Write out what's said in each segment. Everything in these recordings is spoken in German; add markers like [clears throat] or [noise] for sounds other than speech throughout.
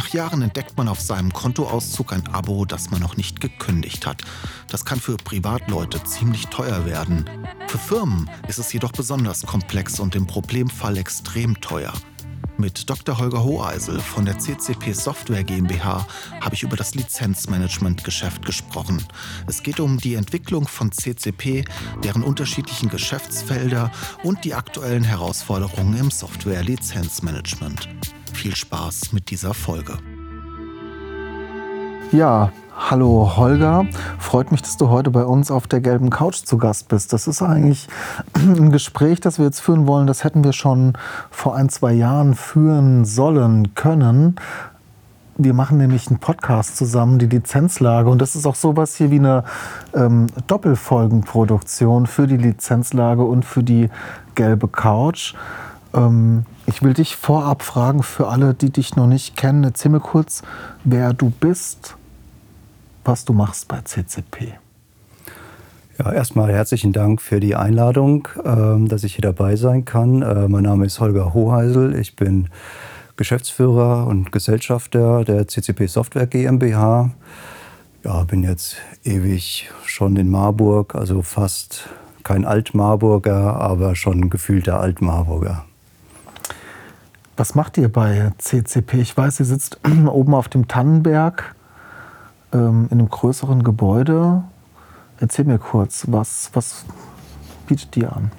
Nach Jahren entdeckt man auf seinem Kontoauszug ein Abo, das man noch nicht gekündigt hat. Das kann für Privatleute ziemlich teuer werden. Für Firmen ist es jedoch besonders komplex und im Problemfall extrem teuer. Mit Dr. Holger Hoheisel von der CCP Software GmbH habe ich über das Lizenzmanagement-Geschäft gesprochen. Es geht um die Entwicklung von CCP, deren unterschiedlichen Geschäftsfelder und die aktuellen Herausforderungen im Software-Lizenzmanagement. Viel Spaß mit dieser Folge. Ja, hallo Holger. Freut mich, dass du heute bei uns auf der gelben Couch zu Gast bist. Das ist eigentlich [clears throat] ein Gespräch, das wir jetzt führen wollen. Das hätten wir schon vor ein, zwei Jahren führen sollen können. Wir machen nämlich einen Podcast zusammen, die Lizenzlage. Und das ist auch sowas hier wie eine ähm, Doppelfolgenproduktion für die Lizenzlage und für die gelbe Couch. Ähm, ich will dich vorab fragen, für alle, die dich noch nicht kennen, erzähl mir kurz, wer du bist, was du machst bei CCP. Ja, erstmal herzlichen Dank für die Einladung, ähm, dass ich hier dabei sein kann. Äh, mein Name ist Holger Hoheisel. Ich bin Geschäftsführer und Gesellschafter der CCP Software GmbH. Ja, bin jetzt ewig schon in Marburg, also fast kein Alt-Marburger, aber schon gefühlter Alt-Marburger. Was macht ihr bei CCP? Ich weiß, ihr sitzt [clears throat] oben auf dem Tannenberg ähm, in einem größeren Gebäude. Erzähl mir kurz, was, was bietet ihr an?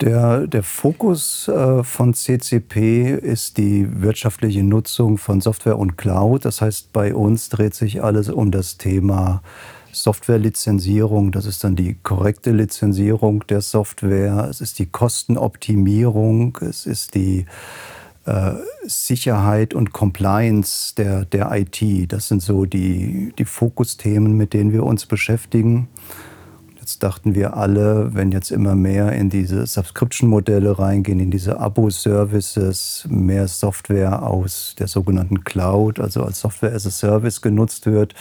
Der, der Fokus äh, von CCP ist die wirtschaftliche Nutzung von Software und Cloud. Das heißt, bei uns dreht sich alles um das Thema Softwarelizenzierung, das ist dann die korrekte Lizenzierung der Software, es ist die Kostenoptimierung, es ist die äh, Sicherheit und Compliance der, der IT. Das sind so die, die Fokusthemen, mit denen wir uns beschäftigen. Jetzt dachten wir alle, wenn jetzt immer mehr in diese Subscription-Modelle reingehen, in diese Abo-Services, mehr Software aus der sogenannten Cloud, also als Software as a Service genutzt wird,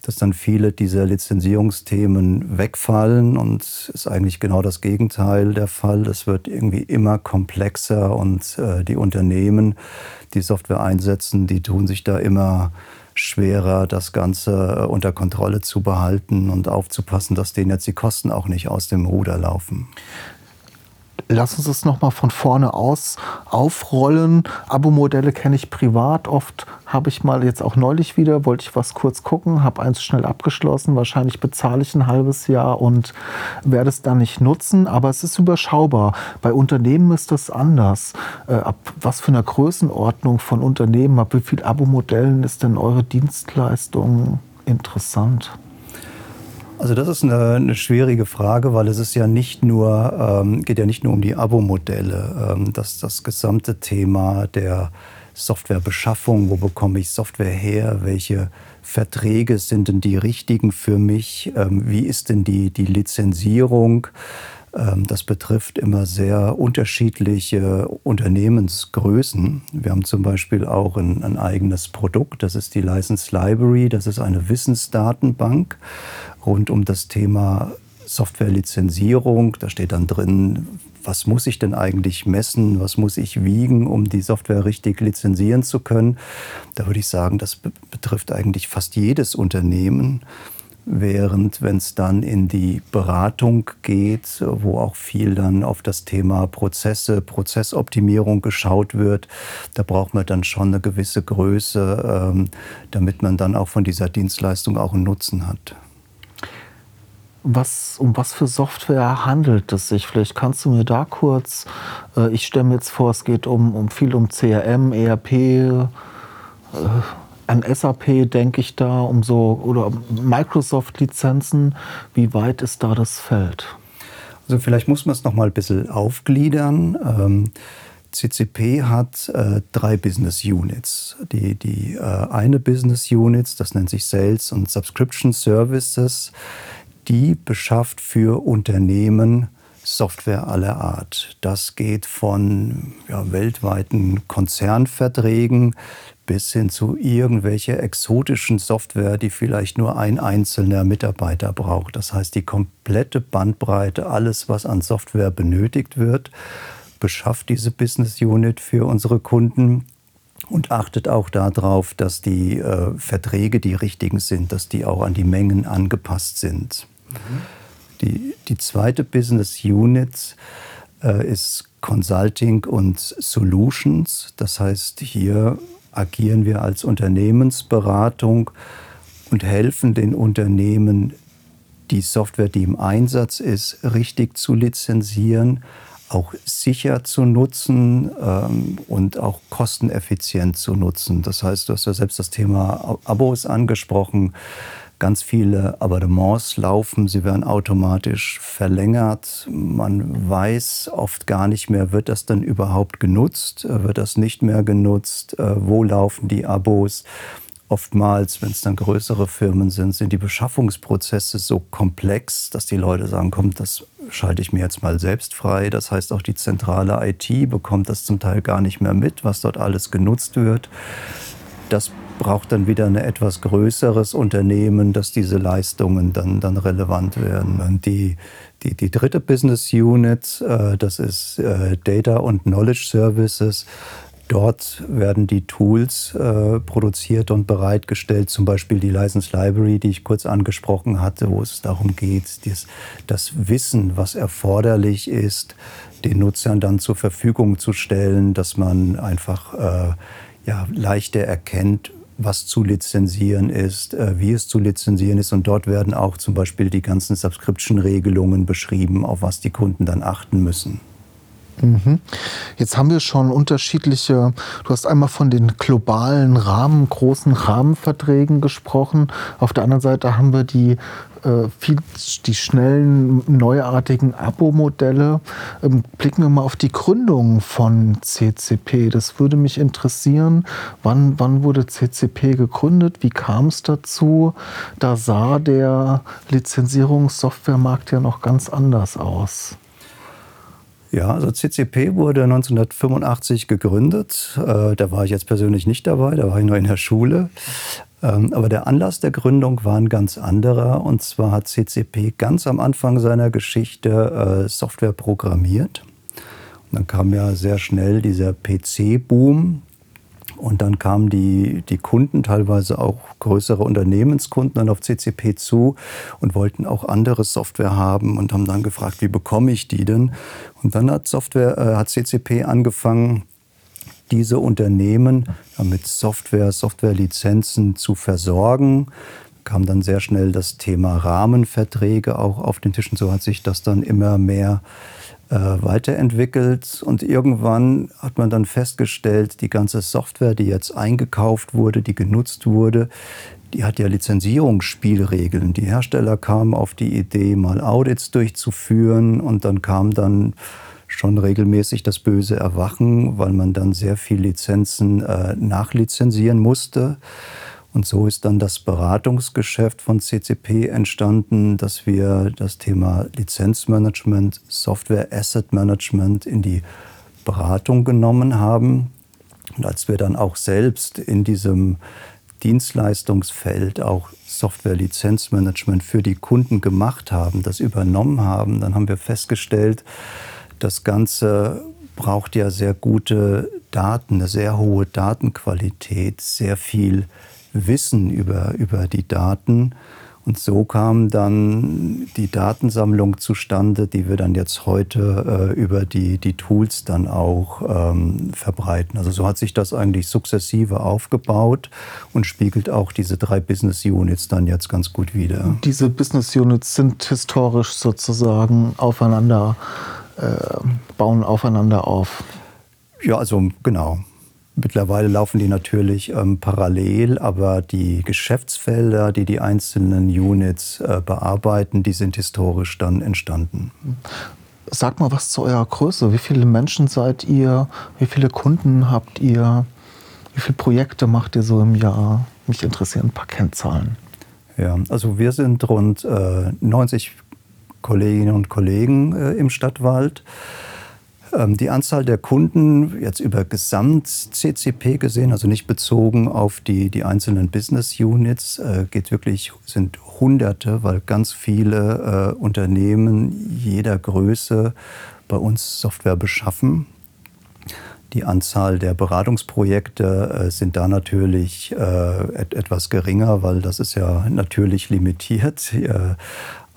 dass dann viele dieser Lizenzierungsthemen wegfallen und ist eigentlich genau das Gegenteil der Fall. Es wird irgendwie immer komplexer und äh, die Unternehmen, die Software einsetzen, die tun sich da immer schwerer, das Ganze äh, unter Kontrolle zu behalten und aufzupassen, dass denen jetzt die Kosten auch nicht aus dem Ruder laufen. Lass uns das nochmal von vorne aus aufrollen. Abo-Modelle kenne ich privat. Oft habe ich mal jetzt auch neulich wieder, wollte ich was kurz gucken, habe eins schnell abgeschlossen. Wahrscheinlich bezahle ich ein halbes Jahr und werde es dann nicht nutzen. Aber es ist überschaubar. Bei Unternehmen ist das anders. Äh, ab was für einer Größenordnung von Unternehmen, ab wie viel Abo-Modellen ist denn eure Dienstleistung interessant? Also das ist eine, eine, schwierige Frage, weil es ist ja nicht nur, ähm, geht ja nicht nur um die Abo-Modelle. Ähm, das, das gesamte Thema der Softwarebeschaffung, wo bekomme ich Software her, welche Verträge sind denn die richtigen für mich, ähm, wie ist denn die, die Lizenzierung, ähm, das betrifft immer sehr unterschiedliche Unternehmensgrößen. Wir haben zum Beispiel auch ein, ein, eigenes Produkt, das ist die License Library, das ist eine Wissensdatenbank rund um das Thema Softwarelizenzierung. Da steht dann drin, was muss ich denn eigentlich messen, was muss ich wiegen, um die Software richtig lizenzieren zu können. Da würde ich sagen, das betrifft eigentlich fast jedes Unternehmen. Während wenn es dann in die Beratung geht, wo auch viel dann auf das Thema Prozesse, Prozessoptimierung geschaut wird, da braucht man dann schon eine gewisse Größe, ähm, damit man dann auch von dieser Dienstleistung auch einen Nutzen hat. Was, um was für Software handelt es sich? Vielleicht kannst du mir da kurz, äh, ich stelle mir jetzt vor, es geht um, um viel um CRM, ERP, äh, an SAP denke ich da, um so, oder Microsoft-Lizenzen. Wie weit ist da das Feld? Also vielleicht muss man es noch mal ein bisschen aufgliedern. Ähm, CCP hat äh, drei Business Units. Die, die äh, eine Business Unit, das nennt sich Sales und Subscription Services, die beschafft für Unternehmen Software aller Art. Das geht von ja, weltweiten Konzernverträgen bis hin zu irgendwelche exotischen Software, die vielleicht nur ein einzelner Mitarbeiter braucht. Das heißt, die komplette Bandbreite, alles, was an Software benötigt wird, beschafft diese Business Unit für unsere Kunden und achtet auch darauf, dass die äh, Verträge die richtigen sind, dass die auch an die Mengen angepasst sind. Die, die zweite Business Unit äh, ist Consulting und Solutions. Das heißt, hier agieren wir als Unternehmensberatung und helfen den Unternehmen, die Software, die im Einsatz ist, richtig zu lizenzieren, auch sicher zu nutzen ähm, und auch kosteneffizient zu nutzen. Das heißt, du hast ja selbst das Thema Abos angesprochen. Ganz viele Abonnements laufen, sie werden automatisch verlängert. Man weiß oft gar nicht mehr, wird das denn überhaupt genutzt, äh, wird das nicht mehr genutzt, äh, wo laufen die Abos. Oftmals, wenn es dann größere Firmen sind, sind die Beschaffungsprozesse so komplex, dass die Leute sagen, komm, das schalte ich mir jetzt mal selbst frei. Das heißt, auch die zentrale IT bekommt das zum Teil gar nicht mehr mit, was dort alles genutzt wird. Das braucht dann wieder ein etwas größeres Unternehmen, dass diese Leistungen dann, dann relevant werden. Und die, die, die dritte Business Unit, äh, das ist äh, Data und Knowledge Services. Dort werden die Tools äh, produziert und bereitgestellt, zum Beispiel die License Library, die ich kurz angesprochen hatte, wo es darum geht, dies, das Wissen, was erforderlich ist, den Nutzern dann zur Verfügung zu stellen, dass man einfach äh, ja, leichter erkennt, was zu lizenzieren ist, äh, wie es zu lizenzieren ist. Und dort werden auch zum Beispiel die ganzen Subscription-Regelungen beschrieben, auf was die Kunden dann achten müssen. Mhm. Jetzt haben wir schon unterschiedliche, du hast einmal von den globalen Rahmen, großen Rahmenverträgen gesprochen. Auf der anderen Seite haben wir die, äh, viel, die schnellen, neuartigen Abo-Modelle. Ähm, blicken wir mal auf die Gründung von CCP. Das würde mich interessieren. Wann, wann wurde CCP gegründet? Wie kam es dazu? Da sah der Lizenzierungssoftwaremarkt ja noch ganz anders aus. Ja, also CCP wurde 1985 gegründet. Äh, da war ich jetzt persönlich nicht dabei, da war ich nur in der Schule. Ähm, aber der Anlass der Gründung war ein ganz anderer. Und zwar hat CCP ganz am Anfang seiner Geschichte äh, Software programmiert. Und dann kam ja sehr schnell dieser PC-Boom. Und dann kamen die, die Kunden, teilweise auch größere Unternehmenskunden, dann auf CCP zu und wollten auch andere Software haben und haben dann gefragt, wie bekomme ich die denn? Und dann hat, Software, äh, hat CCP angefangen, diese Unternehmen mit Software, Softwarelizenzen zu versorgen. Kam dann sehr schnell das Thema Rahmenverträge auch auf den Tisch und so hat sich das dann immer mehr äh, weiterentwickelt und irgendwann hat man dann festgestellt, die ganze Software, die jetzt eingekauft wurde, die genutzt wurde, die hat ja Lizenzierungsspielregeln. Die Hersteller kamen auf die Idee, mal Audits durchzuführen und dann kam dann schon regelmäßig das böse Erwachen, weil man dann sehr viel Lizenzen äh, nachlizenzieren musste. Und so ist dann das Beratungsgeschäft von CCP entstanden, dass wir das Thema Lizenzmanagement, Software Asset Management in die Beratung genommen haben. Und als wir dann auch selbst in diesem Dienstleistungsfeld auch Software-Lizenzmanagement für die Kunden gemacht haben, das übernommen haben, dann haben wir festgestellt, das Ganze braucht ja sehr gute Daten, eine sehr hohe Datenqualität, sehr viel Wissen über, über die Daten. Und so kam dann die Datensammlung zustande, die wir dann jetzt heute äh, über die, die Tools dann auch ähm, verbreiten. Also so hat sich das eigentlich sukzessive aufgebaut und spiegelt auch diese drei Business Units dann jetzt ganz gut wider. Diese Business Units sind historisch sozusagen aufeinander, bauen aufeinander auf. Ja, also genau. Mittlerweile laufen die natürlich ähm, parallel, aber die Geschäftsfelder, die die einzelnen Units äh, bearbeiten, die sind historisch dann entstanden. Sag mal was zu eurer Größe. Wie viele Menschen seid ihr? Wie viele Kunden habt ihr? Wie viele Projekte macht ihr so im Jahr? Mich interessieren ein paar Kennzahlen. Ja, also wir sind rund äh, 90 Kolleginnen und Kollegen äh, im Stadtwald. Ähm, die Anzahl der Kunden jetzt über Gesamt-CCP gesehen, also nicht bezogen auf die, die einzelnen Business Units, äh, geht wirklich, sind Hunderte, weil ganz viele äh, Unternehmen jeder Größe bei uns Software beschaffen. Die Anzahl der Beratungsprojekte äh, sind da natürlich äh, et etwas geringer, weil das ist ja natürlich limitiert. [laughs]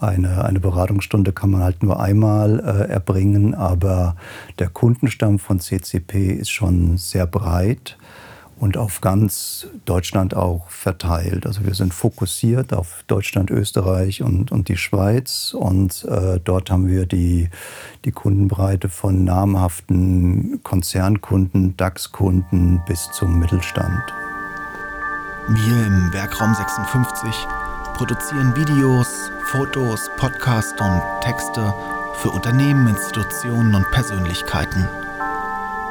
Eine, eine Beratungsstunde kann man halt nur einmal äh, erbringen, aber der Kundenstamm von CCP ist schon sehr breit und auf ganz Deutschland auch verteilt. Also wir sind fokussiert auf Deutschland, Österreich und, und die Schweiz und äh, dort haben wir die, die Kundenbreite von namhaften Konzernkunden, DAX-Kunden bis zum Mittelstand. Wir im Werkraum 56 produzieren Videos, Fotos, Podcasts und Texte für Unternehmen, Institutionen und Persönlichkeiten.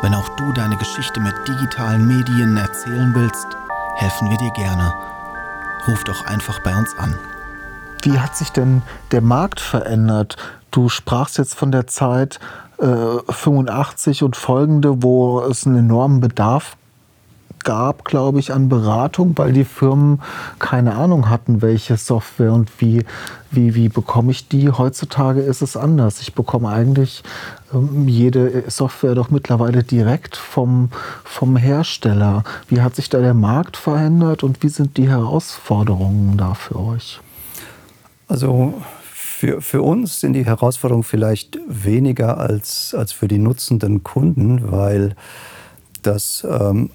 Wenn auch du deine Geschichte mit digitalen Medien erzählen willst, helfen wir dir gerne. Ruf doch einfach bei uns an. Wie hat sich denn der Markt verändert? Du sprachst jetzt von der Zeit äh, 85 und folgende, wo es einen enormen Bedarf gab, glaube ich, an Beratung, weil die Firmen keine Ahnung hatten, welche Software und wie, wie, wie bekomme ich die. Heutzutage ist es anders. Ich bekomme eigentlich ähm, jede Software doch mittlerweile direkt vom, vom Hersteller. Wie hat sich da der Markt verändert und wie sind die Herausforderungen da für euch? Also für, für uns sind die Herausforderungen vielleicht weniger als, als für die nutzenden Kunden, weil das ähm,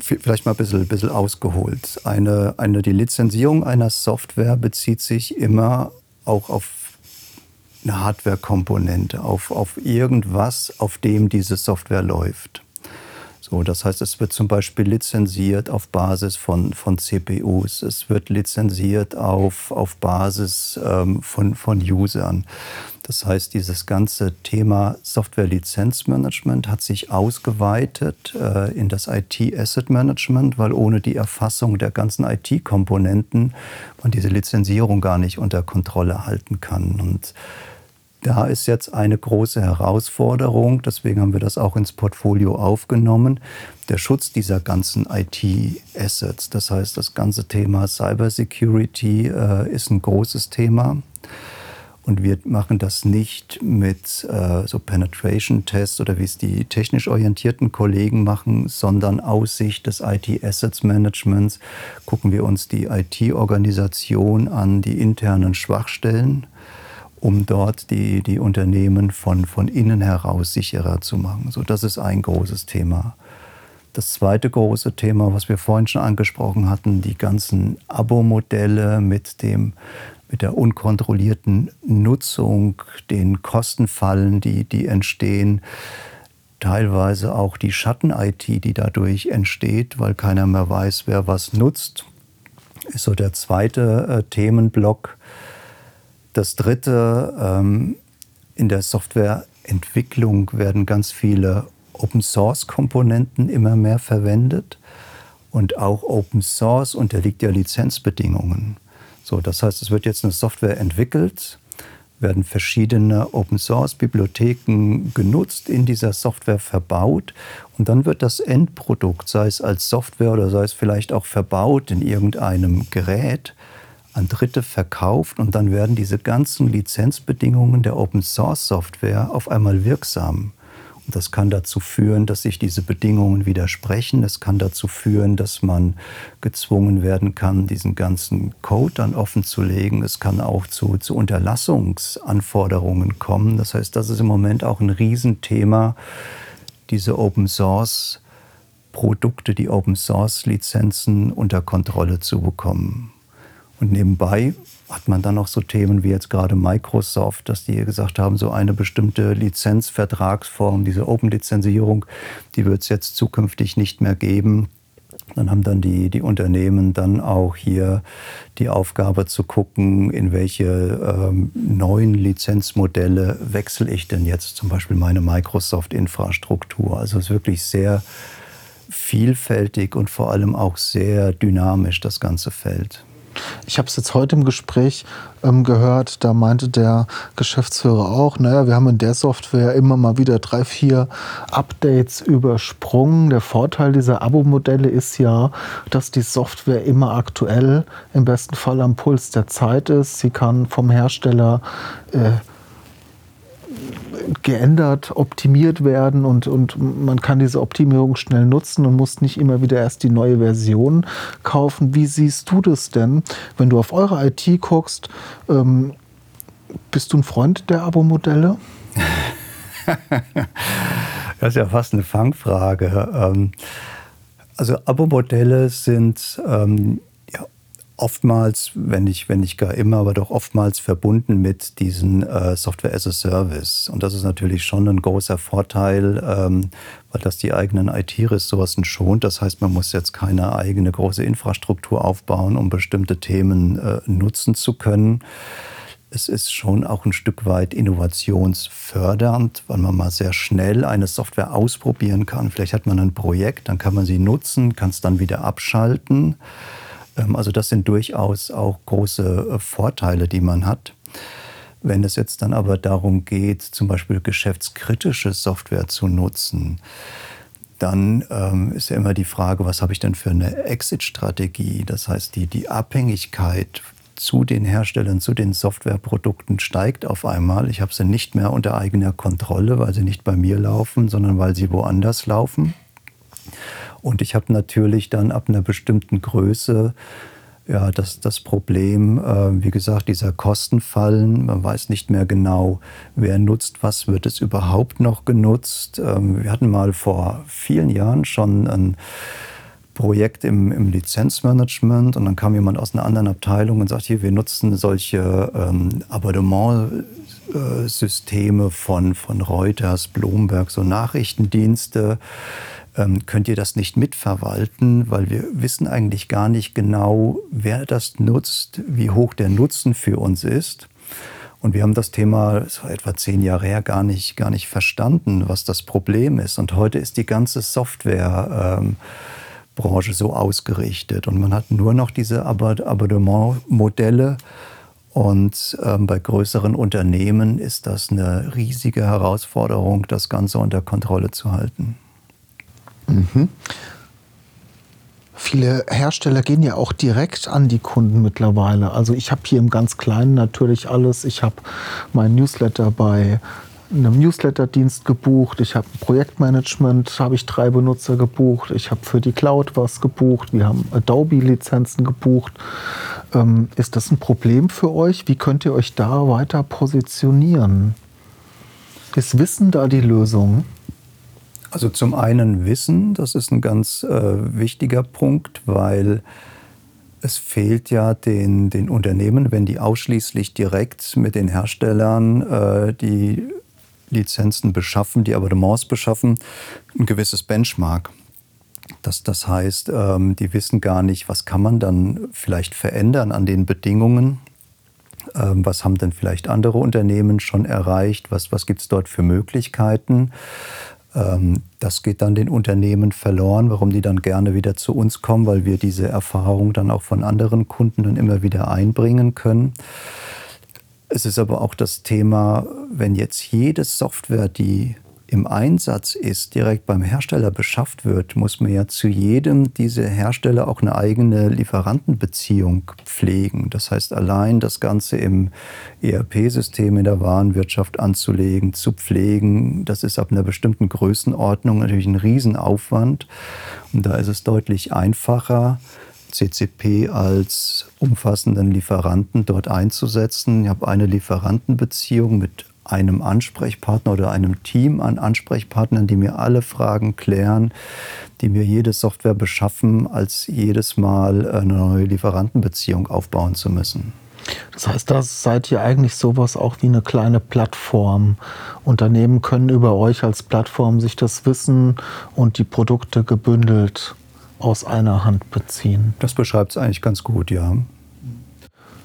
vielleicht mal ein bisschen, bisschen ausgeholt. Eine, eine, die Lizenzierung einer Software bezieht sich immer auch auf eine Hardware-Komponente, auf, auf irgendwas, auf dem diese Software läuft. So, das heißt, es wird zum Beispiel lizenziert auf Basis von, von CPUs, es wird lizenziert auf, auf Basis ähm, von, von Usern. Das heißt, dieses ganze Thema Software-Lizenzmanagement hat sich ausgeweitet äh, in das IT-Asset-Management, weil ohne die Erfassung der ganzen IT-Komponenten man diese Lizenzierung gar nicht unter Kontrolle halten kann. Und da ist jetzt eine große Herausforderung, deswegen haben wir das auch ins Portfolio aufgenommen, der Schutz dieser ganzen IT-Assets. Das heißt, das ganze Thema Cybersecurity äh, ist ein großes Thema. Und wir machen das nicht mit äh, so Penetration-Tests oder wie es die technisch orientierten Kollegen machen, sondern aus Sicht des IT-Assets-Managements gucken wir uns die IT-Organisation an, die internen Schwachstellen um dort die, die Unternehmen von, von innen heraus sicherer zu machen. So, das ist ein großes Thema. Das zweite große Thema, was wir vorhin schon angesprochen hatten, die ganzen Abo-Modelle mit, mit der unkontrollierten Nutzung, den Kostenfallen, die, die entstehen, teilweise auch die Schatten-IT, die dadurch entsteht, weil keiner mehr weiß, wer was nutzt, ist so der zweite äh, Themenblock. Das dritte, ähm, in der Softwareentwicklung werden ganz viele Open-Source-Komponenten immer mehr verwendet. Und auch Open Source unterliegt ja Lizenzbedingungen. So, das heißt, es wird jetzt eine Software entwickelt, werden verschiedene Open Source Bibliotheken genutzt, in dieser Software verbaut und dann wird das Endprodukt, sei es als Software oder sei es vielleicht auch verbaut in irgendeinem Gerät, an Dritte verkauft und dann werden diese ganzen Lizenzbedingungen der Open Source Software auf einmal wirksam. Das kann dazu führen, dass sich diese Bedingungen widersprechen. Es kann dazu führen, dass man gezwungen werden kann, diesen ganzen Code dann offen zu legen. Es kann auch zu, zu Unterlassungsanforderungen kommen. Das heißt, das ist im Moment auch ein Riesenthema, diese Open Source Produkte, die Open Source Lizenzen unter Kontrolle zu bekommen. Und nebenbei hat man dann noch so Themen wie jetzt gerade Microsoft, dass die gesagt haben, so eine bestimmte Lizenzvertragsform, diese Open-Lizenzierung, die wird es jetzt zukünftig nicht mehr geben. Dann haben dann die, die Unternehmen dann auch hier die Aufgabe zu gucken, in welche ähm, neuen Lizenzmodelle wechsle ich denn jetzt zum Beispiel meine Microsoft-Infrastruktur. Also es ist wirklich sehr vielfältig und vor allem auch sehr dynamisch, das ganze Feld. Ich habe es jetzt heute im Gespräch ähm, gehört, da meinte der Geschäftsführer auch, naja, wir haben in der Software immer mal wieder drei, vier Updates übersprungen. Der Vorteil dieser Abo-Modelle ist ja, dass die Software immer aktuell, im besten Fall am Puls der Zeit ist. Sie kann vom Hersteller äh, geändert, optimiert werden und, und man kann diese Optimierung schnell nutzen und muss nicht immer wieder erst die neue Version kaufen. Wie siehst du das denn, wenn du auf eure IT guckst? Ähm, bist du ein Freund der Abo-Modelle? [laughs] das ist ja fast eine Fangfrage. Ähm, also Abo-Modelle sind ähm, oftmals, wenn nicht, wenn nicht gar immer, aber doch oftmals verbunden mit diesen äh, Software as a Service. Und das ist natürlich schon ein großer Vorteil, ähm, weil das die eigenen IT-Ressourcen schont. Das heißt, man muss jetzt keine eigene große Infrastruktur aufbauen, um bestimmte Themen äh, nutzen zu können. Es ist schon auch ein Stück weit innovationsfördernd, weil man mal sehr schnell eine Software ausprobieren kann. Vielleicht hat man ein Projekt, dann kann man sie nutzen, kann es dann wieder abschalten. Ähm, also das sind durchaus auch große äh, Vorteile, die man hat. Wenn es jetzt dann aber darum geht, zum Beispiel geschäftskritische Software zu nutzen, dann ähm, ist ja immer die Frage, was habe ich denn für eine Exit-Strategie? Das heißt, die, die Abhängigkeit zu den Herstellern, zu den Softwareprodukten steigt auf einmal. Ich habe sie nicht mehr unter eigener Kontrolle, weil sie nicht bei mir laufen, sondern weil sie woanders laufen. Und ich habe natürlich dann ab einer bestimmten Größe ja, das, das Problem, äh, wie gesagt, dieser Kostenfallen. Man weiß nicht mehr genau, wer nutzt was, wird es überhaupt noch genutzt. Ähm, wir hatten mal vor vielen Jahren schon ein Projekt im, im Lizenzmanagement und dann kam jemand aus einer anderen Abteilung und sagt, hier, wir nutzen solche ähm, Abonnementsysteme von, von Reuters, Bloomberg, so Nachrichtendienste ähm, könnt ihr das nicht mitverwalten, weil wir wissen eigentlich gar nicht genau, wer das nutzt, wie hoch der Nutzen für uns ist. Und wir haben das Thema, das war etwa zehn Jahre her, gar nicht, gar nicht verstanden, was das Problem ist. Und heute ist die ganze Softwarebranche ähm, so ausgerichtet. Und man hat nur noch diese Abonnementmodelle. Und ähm, bei größeren Unternehmen ist das eine riesige Herausforderung, das Ganze unter Kontrolle zu halten. Mhm. Viele Hersteller gehen ja auch direkt an die Kunden mittlerweile. Also ich habe hier im ganz Kleinen natürlich alles. Ich habe mein Newsletter bei einem Newsletter-Dienst gebucht. Ich habe Projektmanagement, habe ich drei Benutzer gebucht. Ich habe für die Cloud was gebucht. Wir haben Adobe-Lizenzen gebucht. Ähm, ist das ein Problem für euch? Wie könnt ihr euch da weiter positionieren? Ist Wissen da die Lösung? Also zum einen Wissen, das ist ein ganz äh, wichtiger Punkt, weil es fehlt ja den, den Unternehmen, wenn die ausschließlich direkt mit den Herstellern äh, die Lizenzen beschaffen, die Abonnements beschaffen, ein gewisses Benchmark. Das, das heißt, ähm, die wissen gar nicht, was kann man dann vielleicht verändern an den Bedingungen. Ähm, was haben denn vielleicht andere Unternehmen schon erreicht? Was, was gibt es dort für Möglichkeiten? Ähm, das geht dann den Unternehmen verloren, warum die dann gerne wieder zu uns kommen, weil wir diese Erfahrung dann auch von anderen Kunden dann immer wieder einbringen können. Es ist aber auch das Thema, wenn jetzt jede Software, die im Einsatz ist, direkt beim Hersteller beschafft wird, muss man ja zu jedem dieser Hersteller auch eine eigene Lieferantenbeziehung pflegen. Das heißt, allein das Ganze im ERP-System in der Warenwirtschaft anzulegen, zu pflegen, das ist ab einer bestimmten Größenordnung natürlich ein Riesenaufwand. Und da ist es deutlich einfacher, CCP als umfassenden Lieferanten dort einzusetzen. Ich habe eine Lieferantenbeziehung mit einem Ansprechpartner oder einem Team an Ansprechpartnern, die mir alle Fragen klären, die mir jede Software beschaffen, als jedes Mal eine neue Lieferantenbeziehung aufbauen zu müssen. Das heißt, da seid ihr eigentlich sowas auch wie eine kleine Plattform. Unternehmen können über euch als Plattform sich das Wissen und die Produkte gebündelt aus einer Hand beziehen. Das beschreibt es eigentlich ganz gut, ja.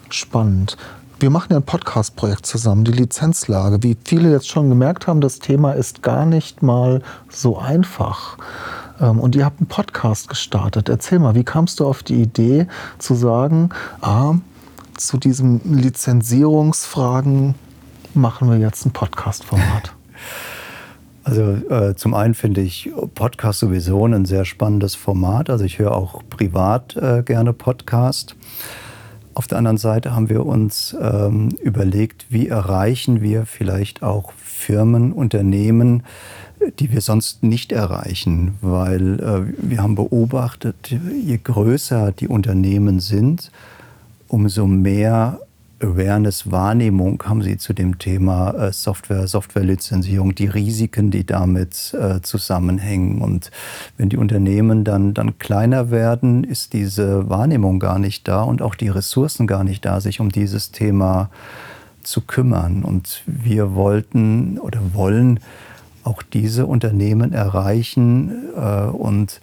Spannend. Wir machen ja ein Podcast-Projekt zusammen, die Lizenzlage. Wie viele jetzt schon gemerkt haben, das Thema ist gar nicht mal so einfach. Ähm, und ihr habt einen Podcast gestartet. Erzähl mal, wie kamst du auf die Idee zu sagen, ah, zu diesen Lizenzierungsfragen machen wir jetzt ein Podcast-Format? [laughs] Also äh, zum einen finde ich Podcast sowieso ein sehr spannendes Format. Also ich höre auch privat äh, gerne Podcast. Auf der anderen Seite haben wir uns ähm, überlegt, wie erreichen wir vielleicht auch Firmen, Unternehmen, die wir sonst nicht erreichen, weil äh, wir haben beobachtet, je größer die Unternehmen sind, umso mehr Awareness, Wahrnehmung haben Sie zu dem Thema äh, Software, Softwarelizenzierung, die Risiken, die damit äh, zusammenhängen. Und wenn die Unternehmen dann, dann kleiner werden, ist diese Wahrnehmung gar nicht da und auch die Ressourcen gar nicht da, sich um dieses Thema zu kümmern. Und wir wollten oder wollen auch diese Unternehmen erreichen äh, und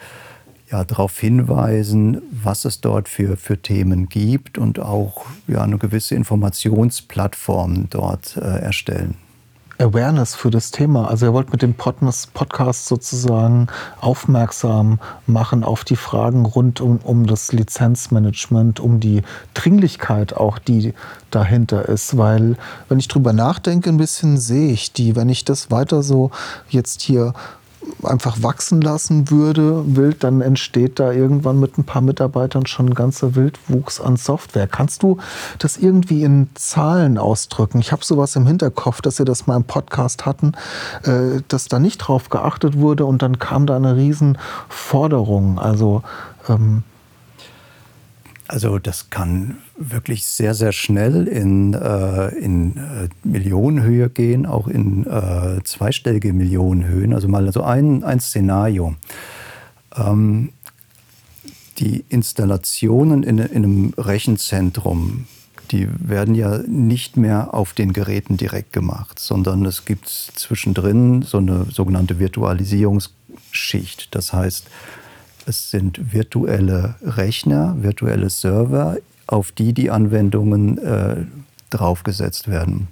ja, darauf hinweisen, was es dort für, für Themen gibt und auch ja, eine gewisse Informationsplattform dort äh, erstellen. Awareness für das Thema. Also ihr wollt mit dem Podcast sozusagen aufmerksam machen auf die Fragen rund um, um das Lizenzmanagement, um die Dringlichkeit auch, die dahinter ist. Weil wenn ich drüber nachdenke, ein bisschen sehe ich die. Wenn ich das weiter so jetzt hier einfach wachsen lassen würde, wild, dann entsteht da irgendwann mit ein paar Mitarbeitern schon ein ganzer Wildwuchs an Software. Kannst du das irgendwie in Zahlen ausdrücken? Ich habe sowas im Hinterkopf, dass wir das mal im Podcast hatten, äh, dass da nicht drauf geachtet wurde und dann kam da eine Riesenforderung. Also ähm, also das kann wirklich sehr, sehr schnell in, äh, in äh, Millionenhöhe gehen, auch in äh, zweistellige Millionenhöhen. Also mal so ein, ein Szenario. Ähm, die Installationen in, in einem Rechenzentrum, die werden ja nicht mehr auf den Geräten direkt gemacht, sondern es gibt zwischendrin so eine sogenannte Virtualisierungsschicht. Das heißt, es sind virtuelle Rechner, virtuelle Server, auf die die Anwendungen äh, draufgesetzt werden.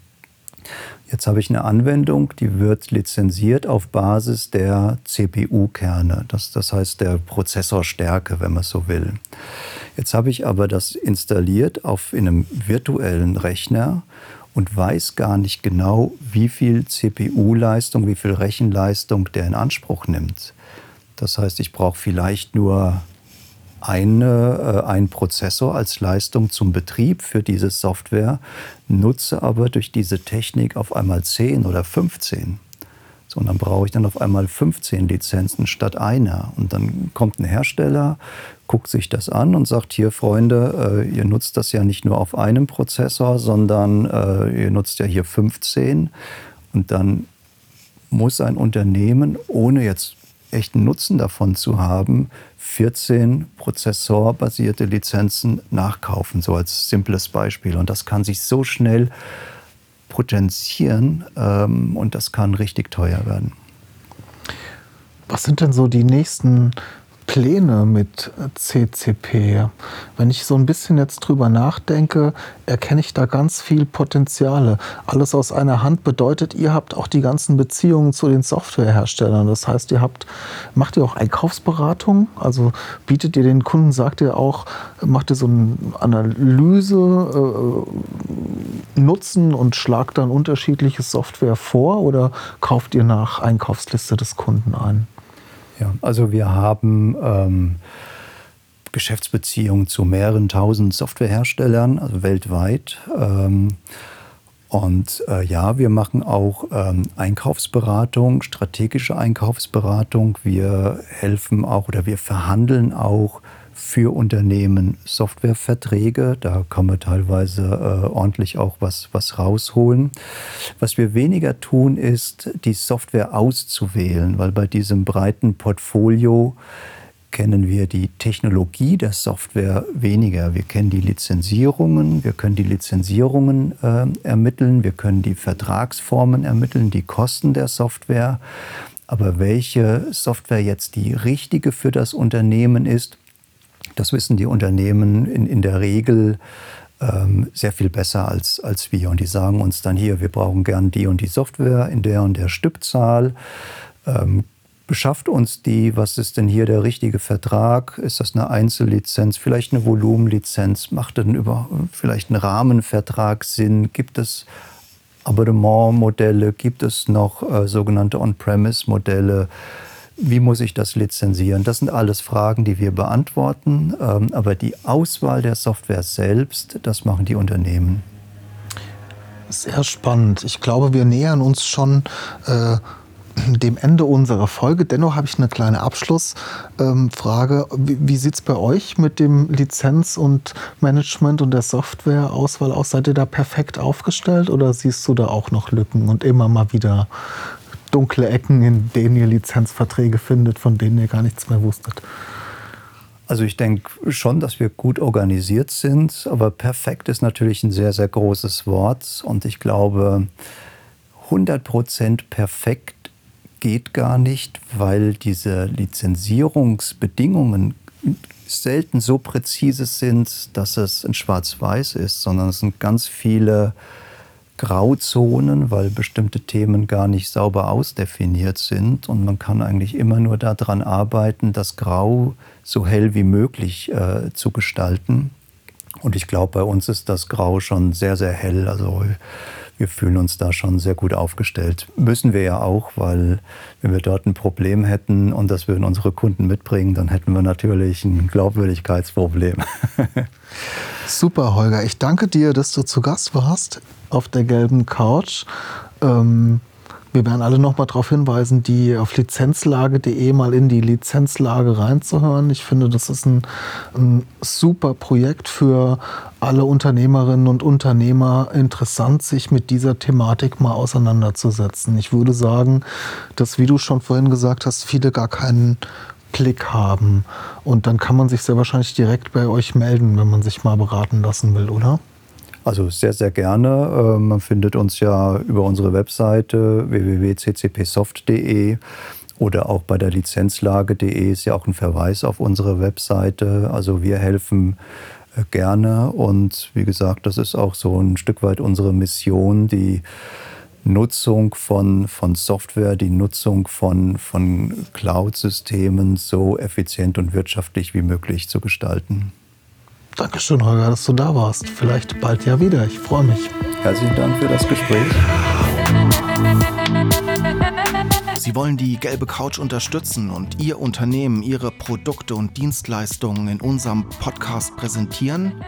Jetzt habe ich eine Anwendung, die wird lizenziert auf Basis der CPU-Kerne, das, das heißt der Prozessorstärke, wenn man so will. Jetzt habe ich aber das installiert auf in einem virtuellen Rechner und weiß gar nicht genau, wie viel CPU-Leistung, wie viel Rechenleistung der in Anspruch nimmt. Das heißt, ich brauche vielleicht nur eine, äh, einen Prozessor als Leistung zum Betrieb für diese Software, nutze aber durch diese Technik auf einmal 10 oder 15. So, und dann brauche ich dann auf einmal 15 Lizenzen statt einer. Und dann kommt ein Hersteller, guckt sich das an und sagt, hier Freunde, äh, ihr nutzt das ja nicht nur auf einem Prozessor, sondern äh, ihr nutzt ja hier 15. Und dann muss ein Unternehmen, ohne jetzt echten Nutzen davon zu haben, 14 prozessorbasierte Lizenzen nachkaufen, so als simples Beispiel. Und das kann sich so schnell potenzieren ähm, und das kann richtig teuer werden. Was sind denn so die nächsten Pläne mit CCP. Wenn ich so ein bisschen jetzt drüber nachdenke, erkenne ich da ganz viel Potenziale. Alles aus einer Hand bedeutet, ihr habt auch die ganzen Beziehungen zu den Softwareherstellern. Das heißt, ihr habt, macht ihr auch Einkaufsberatung? Also bietet ihr den Kunden, sagt ihr auch, macht ihr so eine Analyse, äh, Nutzen und schlagt dann unterschiedliche Software vor oder kauft ihr nach Einkaufsliste des Kunden ein? Ja, also wir haben ähm, Geschäftsbeziehungen zu mehreren tausend Softwareherstellern, also weltweit. Ähm, und äh, ja, wir machen auch ähm, Einkaufsberatung, strategische Einkaufsberatung. Wir helfen auch oder wir verhandeln auch für Unternehmen Softwareverträge. Da kann man teilweise äh, ordentlich auch was, was rausholen. Was wir weniger tun, ist, die Software auszuwählen, weil bei diesem breiten Portfolio kennen wir die Technologie der Software weniger. Wir kennen die Lizenzierungen, wir können die Lizenzierungen äh, ermitteln, wir können die Vertragsformen ermitteln, die Kosten der Software. Aber welche Software jetzt die richtige für das Unternehmen ist, das wissen die Unternehmen in, in der Regel ähm, sehr viel besser als, als wir. Und die sagen uns dann hier, wir brauchen gern die und die Software in der und der Stückzahl. Ähm, beschafft uns die, was ist denn hier der richtige Vertrag? Ist das eine Einzellizenz, vielleicht eine Volumenlizenz? Macht denn über vielleicht ein Rahmenvertrag Sinn? Gibt es Abonnementmodelle? Gibt es noch äh, sogenannte On-Premise-Modelle? Wie muss ich das lizenzieren? Das sind alles Fragen, die wir beantworten. Ähm, aber die Auswahl der Software selbst, das machen die Unternehmen. Sehr spannend. Ich glaube, wir nähern uns schon äh, dem Ende unserer Folge. Dennoch habe ich eine kleine Abschlussfrage. Ähm, wie wie sieht es bei euch mit dem Lizenz- und Management und der Softwareauswahl aus? Seid ihr da perfekt aufgestellt oder siehst du da auch noch Lücken und immer mal wieder dunkle Ecken, in denen ihr Lizenzverträge findet, von denen ihr gar nichts mehr wusstet? Also ich denke schon, dass wir gut organisiert sind, aber perfekt ist natürlich ein sehr, sehr großes Wort und ich glaube, 100% perfekt geht gar nicht, weil diese Lizenzierungsbedingungen selten so präzise sind, dass es ein Schwarz-Weiß ist, sondern es sind ganz viele Grauzonen, weil bestimmte Themen gar nicht sauber ausdefiniert sind. Und man kann eigentlich immer nur daran arbeiten, das Grau so hell wie möglich äh, zu gestalten. Und ich glaube, bei uns ist das Grau schon sehr, sehr hell. Also wir fühlen uns da schon sehr gut aufgestellt. Müssen wir ja auch, weil wenn wir dort ein Problem hätten und das würden unsere Kunden mitbringen, dann hätten wir natürlich ein Glaubwürdigkeitsproblem. [laughs] Super, Holger. Ich danke dir, dass du zu Gast warst auf der gelben Couch. Ähm wir werden alle noch mal darauf hinweisen, die auf lizenzlage.de mal in die Lizenzlage reinzuhören. Ich finde, das ist ein, ein, super Projekt für alle Unternehmerinnen und Unternehmer interessant, sich mit dieser Thematik mal auseinanderzusetzen. Ich würde sagen, dass, wie du schon vorhin gesagt hast, viele gar keinen Blick haben. Und dann kann man sich sehr wahrscheinlich direkt bei euch melden, wenn man sich mal beraten lassen will, oder? Also sehr, sehr gerne. Ähm, man findet uns ja über unsere Webseite www.ccpsoft.de oder auch bei der Lizenzlage.de ist ja auch ein Verweis auf unsere Webseite. Also wir helfen äh, gerne und wie gesagt, das ist auch so ein Stück weit unsere Mission, die Nutzung von, von Software, die Nutzung von, von Cloud-Systemen so effizient und wirtschaftlich wie möglich zu gestalten. Dankeschön, Holger, dass du da warst. Vielleicht bald ja wieder. Ich freue mich. Herzlichen Dank für das Gespräch. Sie wollen die gelbe Couch unterstützen und Ihr Unternehmen, Ihre Produkte und Dienstleistungen in unserem Podcast präsentieren?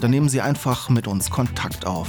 Dann nehmen Sie einfach mit uns Kontakt auf